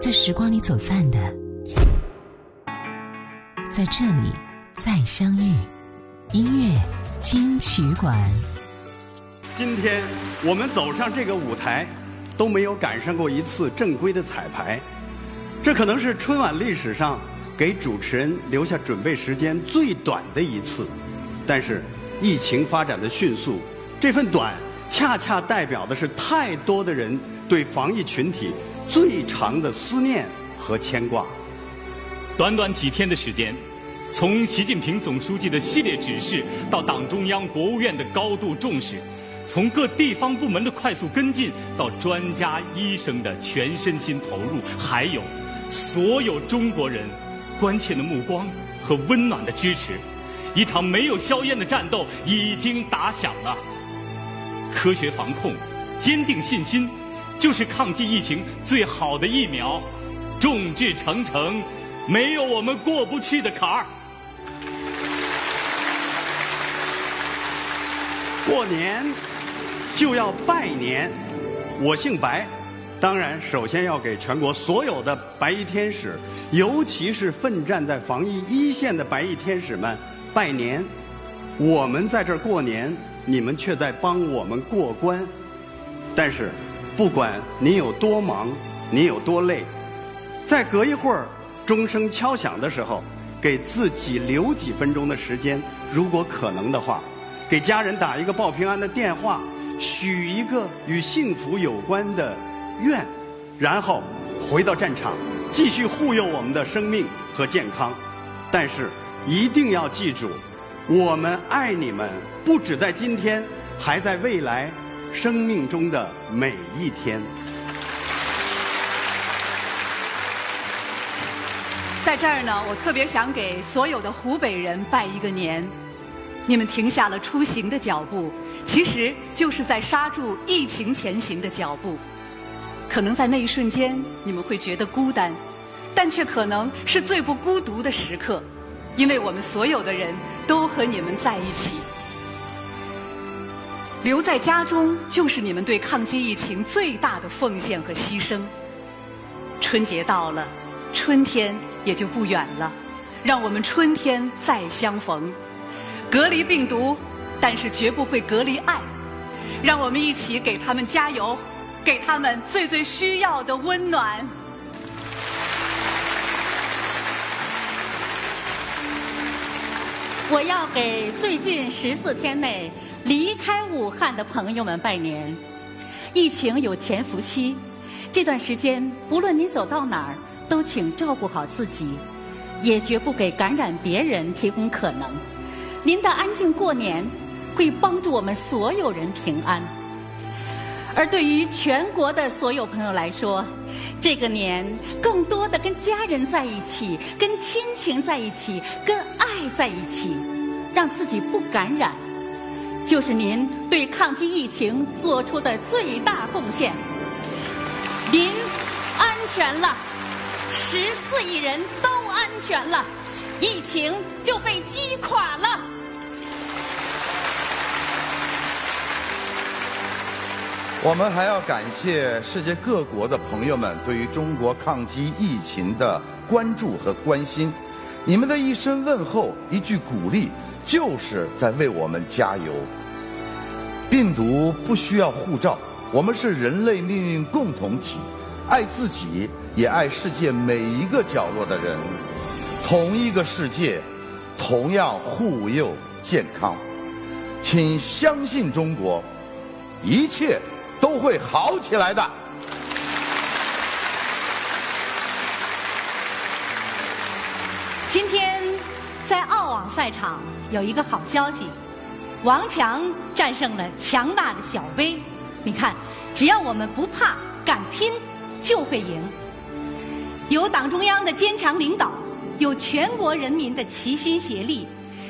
在时光里走散的，在这里再相遇。音乐金曲馆。今天我们走上这个舞台，都没有赶上过一次正规的彩排。这可能是春晚历史上给主持人留下准备时间最短的一次。但是疫情发展的迅速，这份短恰恰代表的是太多的人对防疫群体最长的思念和牵挂。短短几天的时间。从习近平总书记的系列指示到党中央、国务院的高度重视，从各地方部门的快速跟进到专家医生的全身心投入，还有所有中国人关切的目光和温暖的支持，一场没有硝烟的战斗已经打响了。科学防控，坚定信心，就是抗击疫情最好的疫苗。众志成城，没有我们过不去的坎儿。过年就要拜年，我姓白，当然首先要给全国所有的白衣天使，尤其是奋战在防疫一线的白衣天使们拜年。我们在这儿过年，你们却在帮我们过关。但是，不管你有多忙，你有多累，在隔一会儿钟声敲响的时候，给自己留几分钟的时间，如果可能的话。给家人打一个报平安的电话，许一个与幸福有关的愿，然后回到战场，继续护佑我们的生命和健康。但是一定要记住，我们爱你们，不止在今天，还在未来生命中的每一天。在这儿呢，我特别想给所有的湖北人拜一个年。你们停下了出行的脚步，其实就是在刹住疫情前行的脚步。可能在那一瞬间，你们会觉得孤单，但却可能是最不孤独的时刻，因为我们所有的人都和你们在一起。留在家中，就是你们对抗击疫情最大的奉献和牺牲。春节到了，春天也就不远了，让我们春天再相逢。隔离病毒，但是绝不会隔离爱。让我们一起给他们加油，给他们最最需要的温暖。我要给最近十四天内离开武汉的朋友们拜年。疫情有潜伏期，这段时间不论你走到哪儿，都请照顾好自己，也绝不给感染别人提供可能。您的安静过年，会帮助我们所有人平安。而对于全国的所有朋友来说，这个年更多的跟家人在一起，跟亲情在一起，跟爱在一起，让自己不感染，就是您对抗击疫情做出的最大贡献。您安全了，十四亿人都安全了，疫情就被击垮了。我们还要感谢世界各国的朋友们对于中国抗击疫情的关注和关心，你们的一声问候、一句鼓励，就是在为我们加油。病毒不需要护照，我们是人类命运共同体，爱自己也爱世界每一个角落的人，同一个世界，同样护佑健康，请相信中国，一切。都会好起来的。今天在澳网赛场有一个好消息，王强战胜了强大的小威。你看，只要我们不怕、敢拼，就会赢。有党中央的坚强领导，有全国人民的齐心协力，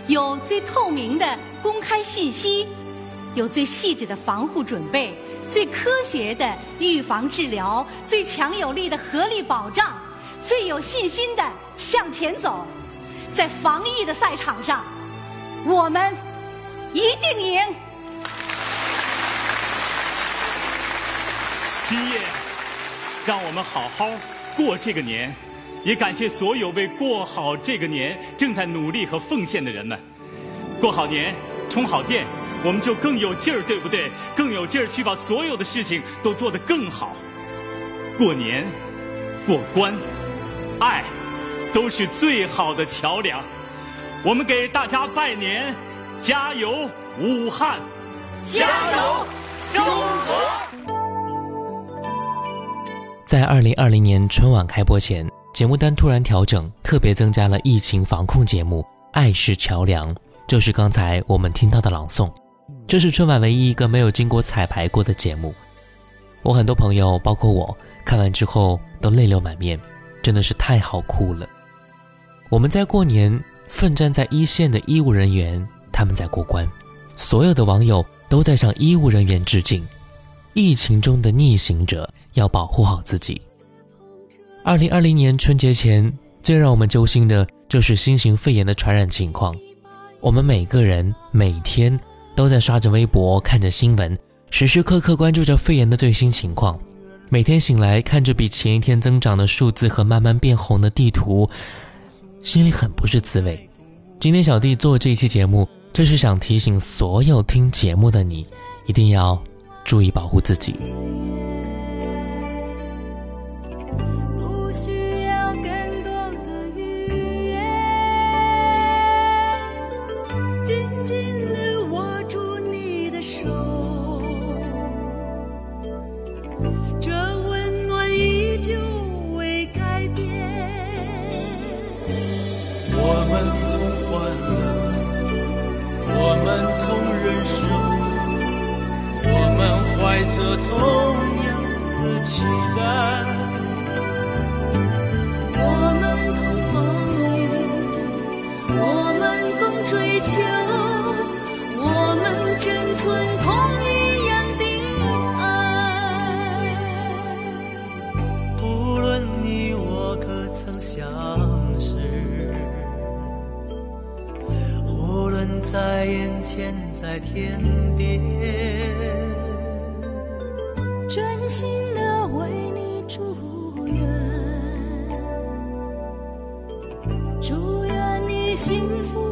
有最透明的公开信息，有最细致的防护准备。最科学的预防治疗，最强有力的合力保障，最有信心的向前走，在防疫的赛场上，我们一定赢。今夜，让我们好好过这个年，也感谢所有为过好这个年正在努力和奉献的人们。过好年，充好电，我们就更有劲儿，对不对？更有劲儿去把所有的事情都做得更好。过年，过关，爱，都是最好的桥梁。我们给大家拜年，加油，武汉！加油，中国！在二零二零年春晚开播前，节目单突然调整，特别增加了疫情防控节目《爱是桥梁》，就是刚才我们听到的朗诵。这是春晚唯一一个没有经过彩排过的节目。我很多朋友，包括我，看完之后都泪流满面，真的是太好哭了。我们在过年，奋战在一线的医务人员，他们在过关，所有的网友都在向医务人员致敬。疫情中的逆行者要保护好自己。二零二零年春节前，最让我们揪心的就是新型肺炎的传染情况。我们每个人每天都在刷着微博，看着新闻，时时刻刻关注着肺炎的最新情况。每天醒来，看着比前一天增长的数字和慢慢变红的地图，心里很不是滋味。今天小弟做这期节目，就是想提醒所有听节目的你，一定要。注意保护自己。怀着同样的期待，我们同风雨，我们共追求，我们珍存同一样的爱。无论你我可曾相识，无论在眼前在天边。真心的为你祝愿，祝愿你幸福。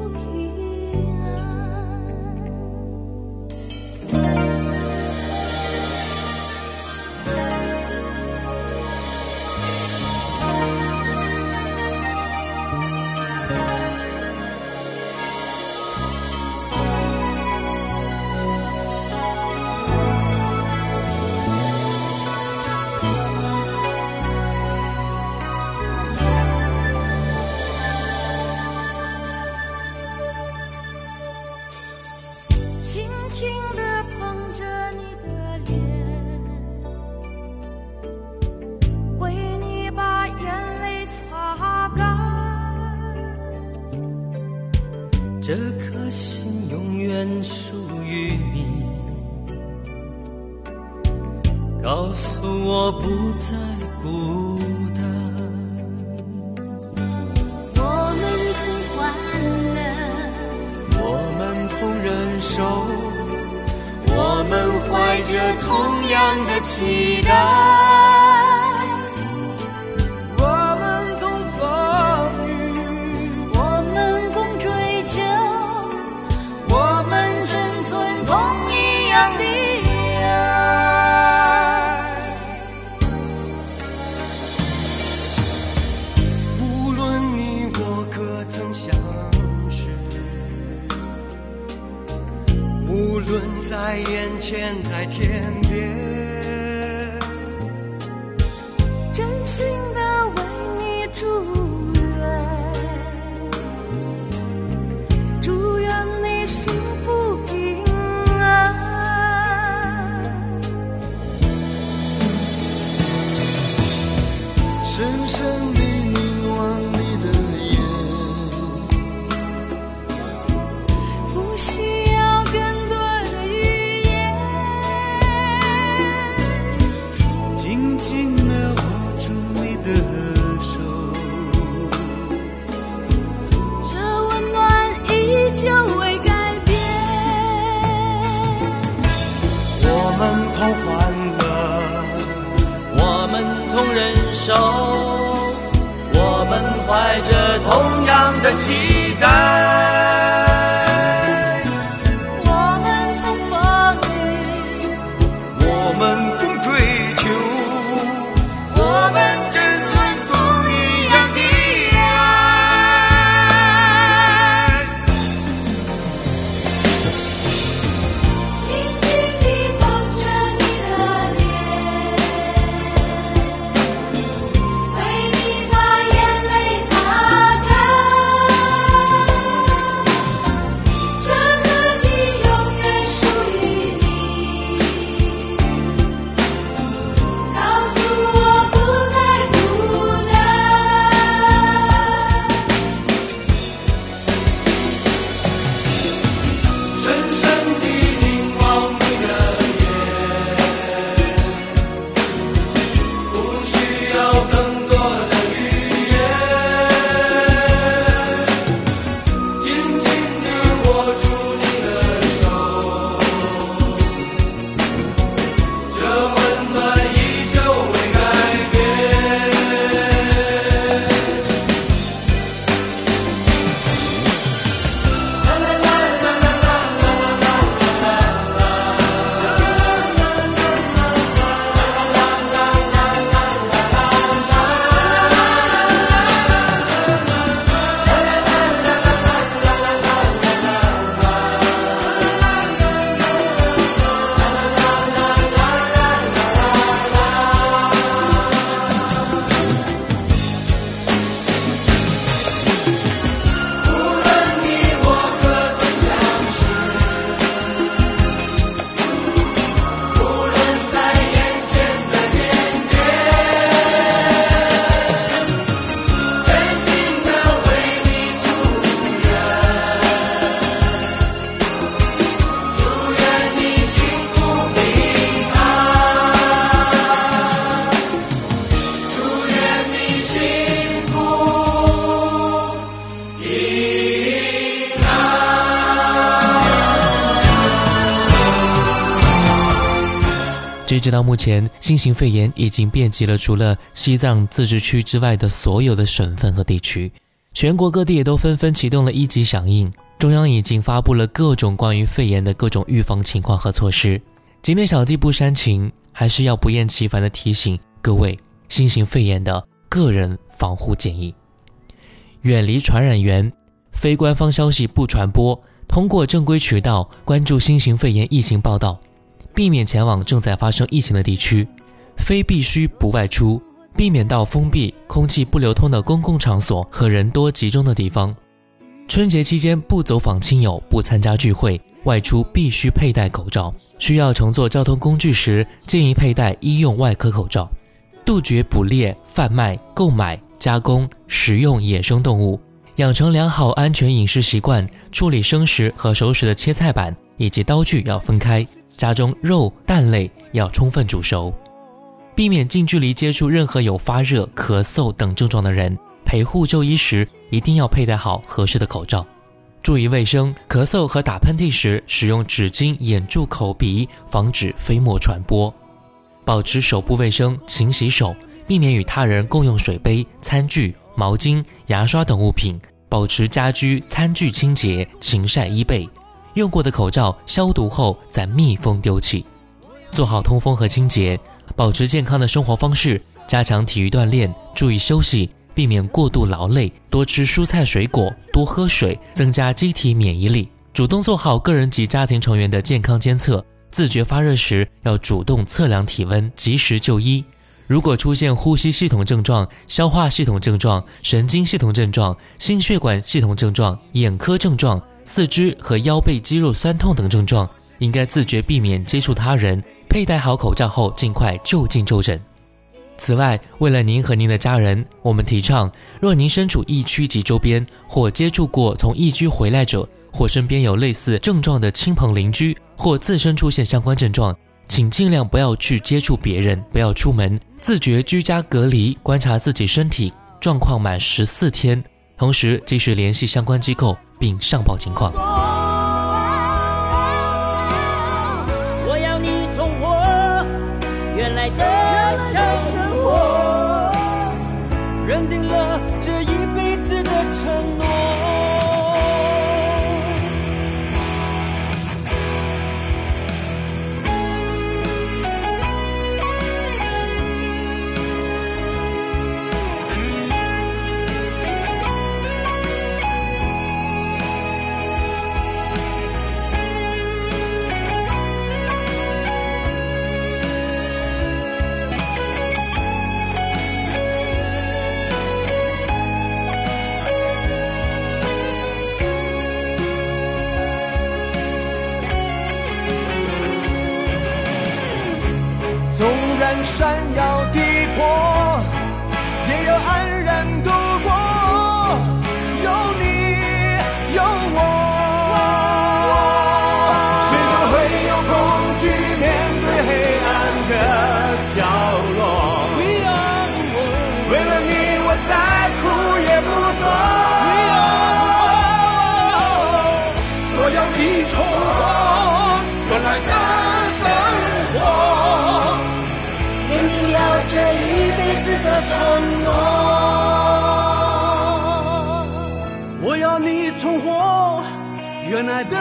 这颗心永远属于你，告诉我不再孤单。我们同欢乐，我们同忍受，我们怀着同样的期待。前，新型肺炎已经遍及了除了西藏自治区之外的所有的省份和地区，全国各地也都纷纷启动了一级响应。中央已经发布了各种关于肺炎的各种预防情况和措施。今天小弟不煽情，还是要不厌其烦地提醒各位新型肺炎的个人防护建议：远离传染源，非官方消息不传播，通过正规渠道关注新型肺炎疫情报道。避免前往正在发生疫情的地区，非必须不外出，避免到封闭、空气不流通的公共场所和人多集中的地方。春节期间不走访亲友，不参加聚会，外出必须佩戴口罩。需要乘坐交通工具时，建议佩戴医用外科口罩。杜绝捕猎、贩卖、购买、加工、食用野生动物，养成良好安全饮食习惯。处理生食和熟食的切菜板以及刀具要分开。家中肉、蛋类要充分煮熟，避免近距离接触任何有发热、咳嗽等症状的人。陪护就医时一定要佩戴好合适的口罩，注意卫生。咳嗽和打喷嚏时使用纸巾掩住口鼻，防止飞沫传播。保持手部卫生，勤洗手，避免与他人共用水杯、餐具、毛巾、牙刷等物品。保持家居、餐具清洁，勤晒衣被。用过的口罩消毒后再密封丢弃，做好通风和清洁，保持健康的生活方式，加强体育锻炼，注意休息，避免过度劳累，多吃蔬菜水果，多喝水，增加机体免疫力。主动做好个人及家庭成员的健康监测，自觉发热时要主动测量体温，及时就医。如果出现呼吸系统症状、消化系统症状、神经系统症状、心血管系统症状、眼科症状，四肢和腰背肌肉酸痛等症状，应该自觉避免接触他人，佩戴好口罩后尽快就近就诊。此外，为了您和您的家人，我们提倡，若您身处疫区及周边，或接触过从疫区回来者，或身边有类似症状的亲朋邻居，或自身出现相关症状，请尽量不要去接触别人，不要出门，自觉居家隔离，观察自己身体状况满十四天，同时继续联系相关机构。并上报情况。我要你从我原来的生活，认定了纵然山摇地破，也要安然度你重活原来的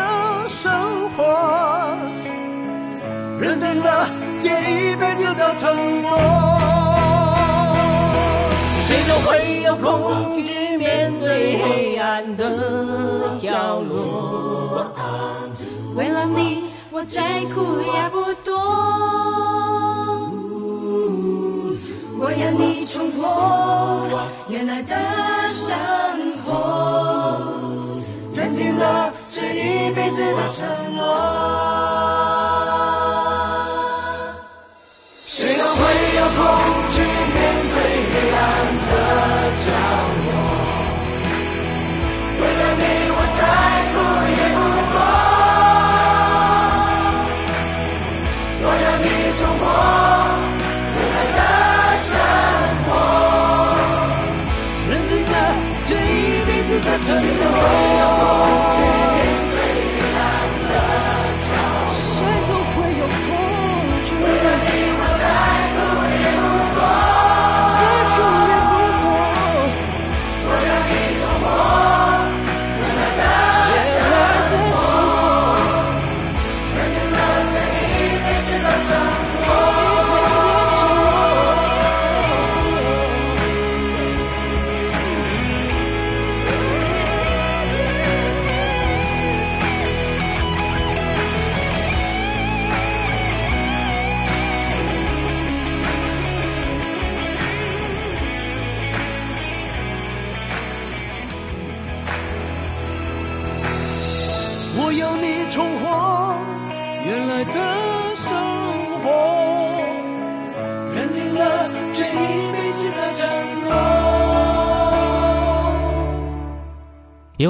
生活，认定了这一辈子的承诺。谁都会有恐惧面对黑暗的角落。为了你，我再苦也不躲。我要你重活原来的生活，一辈子的承诺。谁都会有过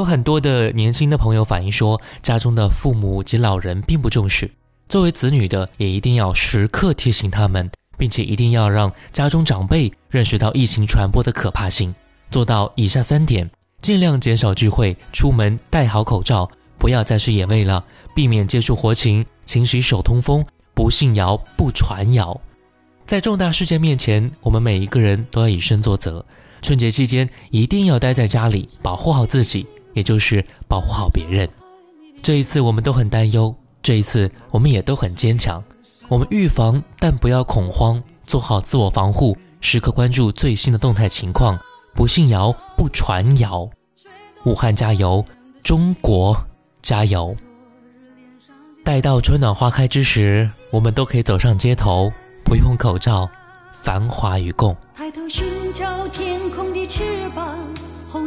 很多的年轻的朋友反映说，家中的父母及老人并不重视。作为子女的，也一定要时刻提醒他们，并且一定要让家中长辈认识到疫情传播的可怕性，做到以下三点：尽量减少聚会，出门戴好口罩，不要再吃野味了，避免接触活禽，勤洗手通风，不信谣不传谣。在重大事件面前，我们每一个人都要以身作则。春节期间一定要待在家里，保护好自己，也就是保护好别人。这一次我们都很担忧，这一次我们也都很坚强。我们预防，但不要恐慌，做好自我防护，时刻关注最新的动态情况，不信谣，不传谣。武汉加油，中国加油！待到春暖花开之时，我们都可以走上街头，不用口罩，繁华与共。抬头寻找天空的翅膀，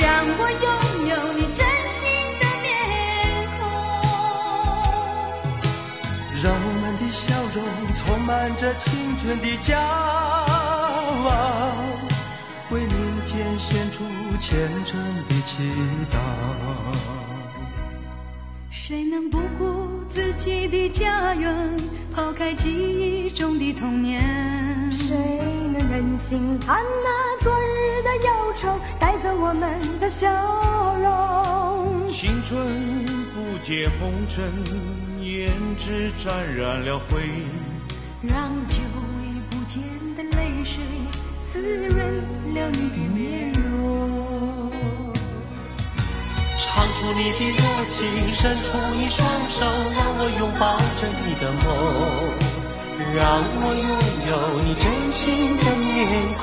让我拥有你真心的面孔。让我们的笑容充满着青春的骄傲，为明天献出虔诚的祈祷。谁能不顾自己的家园，抛开记忆中的童年？谁能忍心看那昨日的忧愁带走我们的笑容？青春不解红尘，胭脂沾染了灰。让久违不见的泪水滋润了你的面容。唱出你的热情，伸出你双手，让我拥抱着你的梦，让我拥有你真心的面孔，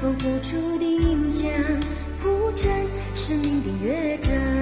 风付出的音响谱成生命的乐章。